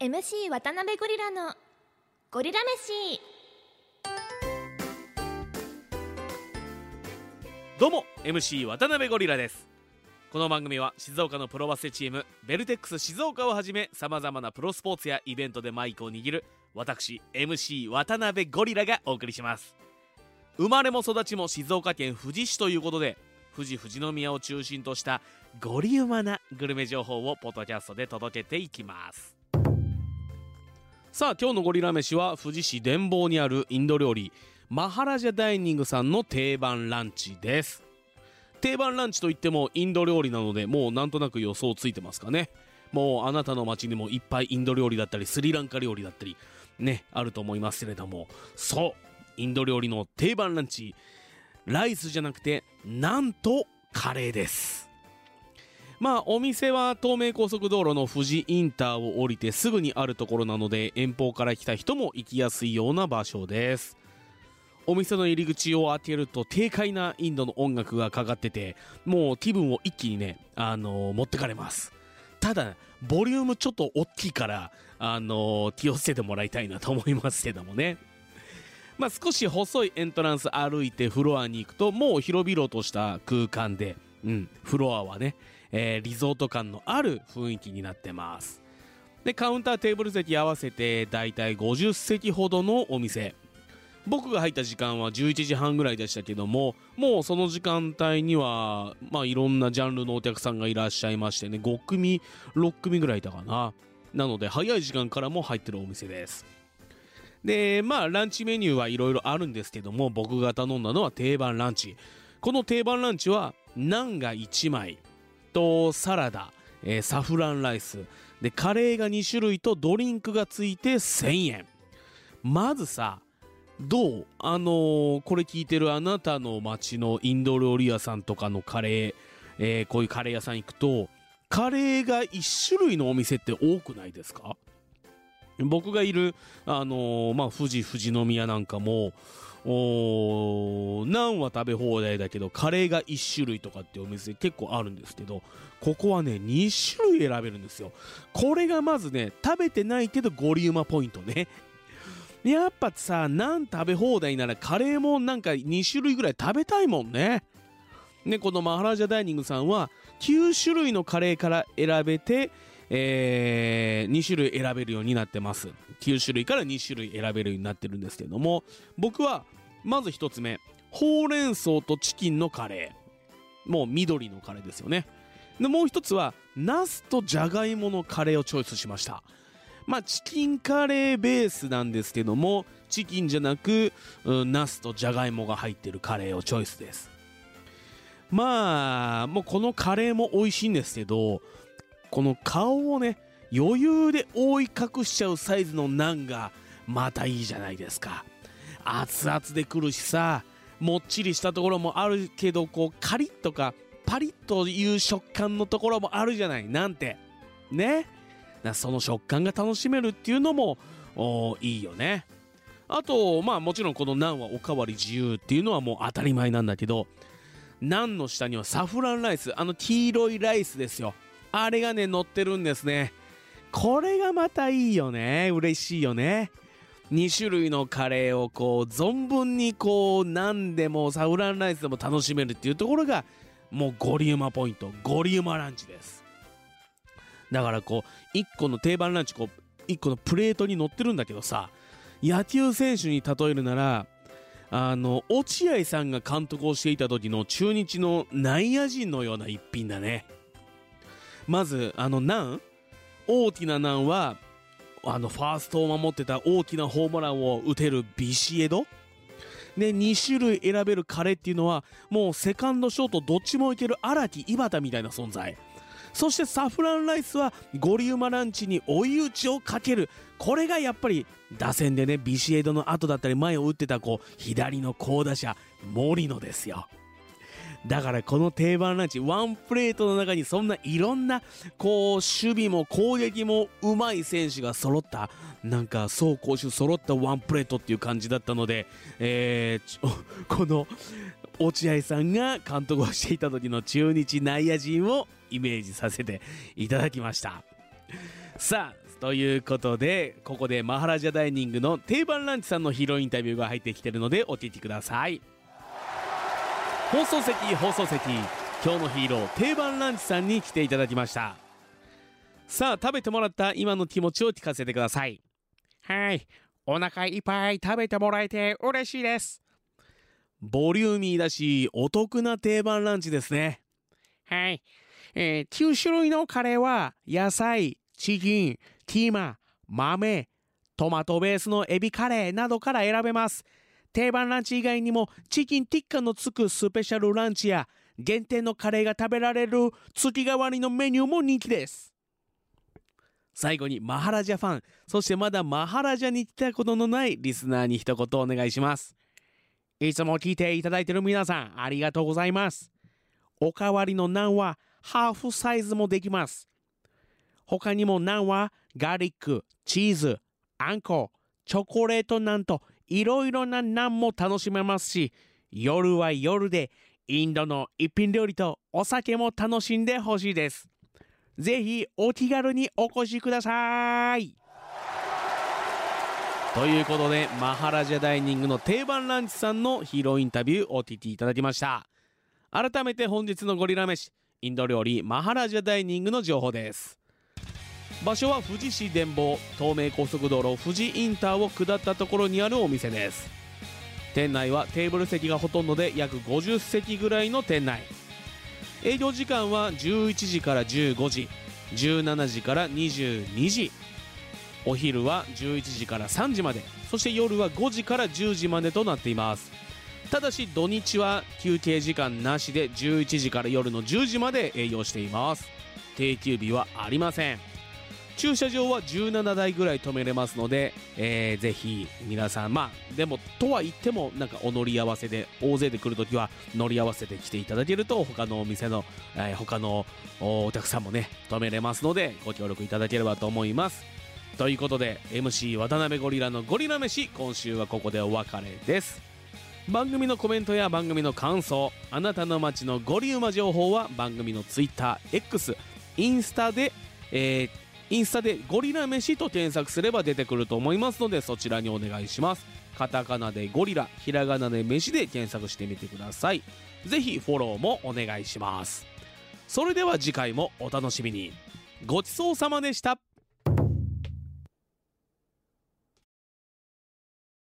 MC 渡辺ゴリラのゴリラ飯。どうも MC 渡辺ゴリラです。この番組は静岡のプロバスケチームベルテックス静岡をはじめさまざまなプロスポーツやイベントでマイクを握る私 MC 渡辺ゴリラがお送りします生まれも育ちも静岡県富士市ということで富士富士宮を中心としたゴリウマなグルメ情報をポッドキャストで届けていきます。さあ今日のゴリラ飯は富士市伝坊にあるインド料理マハラジャダイニングさんの定番ランチです。定番ランチといってもインド料理なのでもうなんとなく予想ついてますかね。もうあなたの街にもいっぱいインド料理だったりスリランカ料理だったりねあると思いますけれども。そう。インド料理の定番ランチ。ライスじゃなくてなんとカレーです。まあお店は東名高速道路の富士インターを降りてすぐにあるところなので遠方から来た人も行きやすいような場所です。お店の入り口を開けると軽快なインドの音楽がかかっててもう気分を一気にね、あのー持ってかれます。ただボリュームちょっと大きいから、あのー気をつけてもらいたいなと思いますけどもね。まあ少し細いエントランス歩いてフロアに行くともう広々とした空間で、うん、フロアはね、えーリゾート感のある雰囲気になってます。でカウンターテーブル席合わせてだいたい50席ほどのお店。僕が入った時間は11時半ぐらいでしたけどももうその時間帯にはまあいろんなジャンルのお客さんがいらっしゃいましてね5組6組ぐらいいたかな。なので早い時間からも入ってるお店です。でまあランチメニューはいろいろあるんですけども僕が頼んだのは定番ランチ。この定番ランチはナンが1枚とサラダ、えーサフランライス。でカレーが2種類とドリンクがついて1000円。まずさどう？あのーこれ聞いてるあなたの街のインド料理屋さんとかのカレー、えーこういうカレー屋さん行くとカレーが1種類のお店って多くないですか？僕がいる、あのーまあ、富士富士宮なんかもおナンは食べ放題だけどカレーが1種類とかってお店結構あるんですけどここはね2種類選べるんですよ。これがまずね食べてないけどゴリウマポイントね。やっぱさナン食べ放題ならカレーもなんか2種類ぐらい食べたいもんね。ねこのマハラジャダイニングさんは9種類のカレーから選べてえー2種類選べるようになってます。9種類から2種類選べるようになってるんですけども僕はまず1つ目ほうれん草とチキンのカレー。もう緑のカレーですよね。でもう1つはナスとジャガイモのカレーをチョイスしました。まあチキンカレーベースなんですけどもチキンじゃなく、うん、ナスとジャガイモが入ってるカレーをチョイスです。まあもうこのカレーも美味しいんですけどこの顔をね余裕で覆い隠しちゃうサイズのナンがまたいいじゃないですか。熱々でくるしさもっちりしたところもあるけどこうカリッとかパリッという食感のところもあるじゃないなんて。ね。その食感が楽しめるっていうのもいいよね。あとまあもちろんこのナンはおかわり自由っていうのはもう当たり前なんだけどナンの下にはサフランライスあの黄色いライスですよ。あれがね乗ってるんですね。これがまたいいよね。嬉しいよね。2種類のカレーをこう存分にこう何でもサフランライスでも楽しめるっていうところがもうゴリウマポイントゴリウマランチです。だからこう1個の定番ランチこう1個のプレートに乗ってるんだけどさ野球選手に例えるならあの落合さんが監督をしていた時の中日の内野陣のような一品だね。まずあのナン。大きなナンはあのファーストを守ってた大きなホームランを打てるビシエド。で2種類選べるカレっていうのはもうセカンドショートどっちもいける荒木井端みたいな存在。そしてサフランライスはゴリウマランチに追い打ちをかける。これがやっぱり打線でねビシエドの後だったり前を打ってたこう左の好打者森野ですよ。だからこの定番ランチワンプレートの中にそんないろんなこう守備も攻撃もうまい選手が揃ったなんか走攻守揃ったワンプレートっていう感じだったので、えーこの落合さんが監督をしていた時の中日内野陣をイメージさせていただきました。さあということでここでマハラジャダイニングの定番ランチさんのヒーローインタビューが入ってきてるのでお聞きください。放送席放送席今日のヒーロー定番ランチさんに来ていただきましたさあ食べてもらった今の気持ちを聞かせてくださいはい。お腹いっぱい食べてもらえて嬉しいです。ボリューミーだしお得な定番ランチですねはい。えー、9種類のカレーは野菜、チキン、キーマ、豆、トマトベースのエビカレーなどから選べます。定番ランチ以外にもチキンティッカのつくスペシャルランチや限定のカレーが食べられる月替わりのメニューも人気です。最後にマハラジャファンそしてまだマハラジャに来たことのないリスナーに一言お願いしますいつも聞いていただいている皆さんありがとうございます。おかわりのナンはハーフサイズもできます。他にもナンはガーリック、チーズ、あんこ、チョコレートナンといろいろなナンも楽しめますし、夜は夜でインドの一品料理とお酒も楽しんでほしいです。ぜひお気軽にお越しください。ということでマハラジャダイニングの定番ランチさんのヒーローインタビューをお聞きいただきました改めて本日のゴリラ飯インド料理マハラジャダイニングの情報です場所は富士市伝坊東名高速道路富士インターを下ったところにあるお店です。店内はテーブル席がほとんどで約50席ぐらいの店内。営業時間は11時から15時17時から22時。お昼は11時から3時までそして夜は5時から10時までとなっています。ただし土日は休憩時間なしで11時から夜の10時まで営業しています。定休日はありません。駐車場は17台ぐらい止めれますので、えーぜひ皆さんまあでもとは言ってもなんかお乗り合わせで大勢で来るときは乗り合わせて来ていただけると他のお店の、えー他のお客さんもね止めれますのでご協力いただければと思います。ということで MC 渡辺ゴリラのゴリラ飯今週はここでお別れです。番組のコメントや番組の感想あなたの街のゴリウマ情報は番組の TwitterX インスタで、えーインスタでゴリラ飯と検索すれば出てくると思いますのでそちらにお願いします。カタカナでゴリラひらがなで飯で検索してみてください。ぜひフォローもお願いします。それでは次回もお楽しみに。ごちそうさまでした。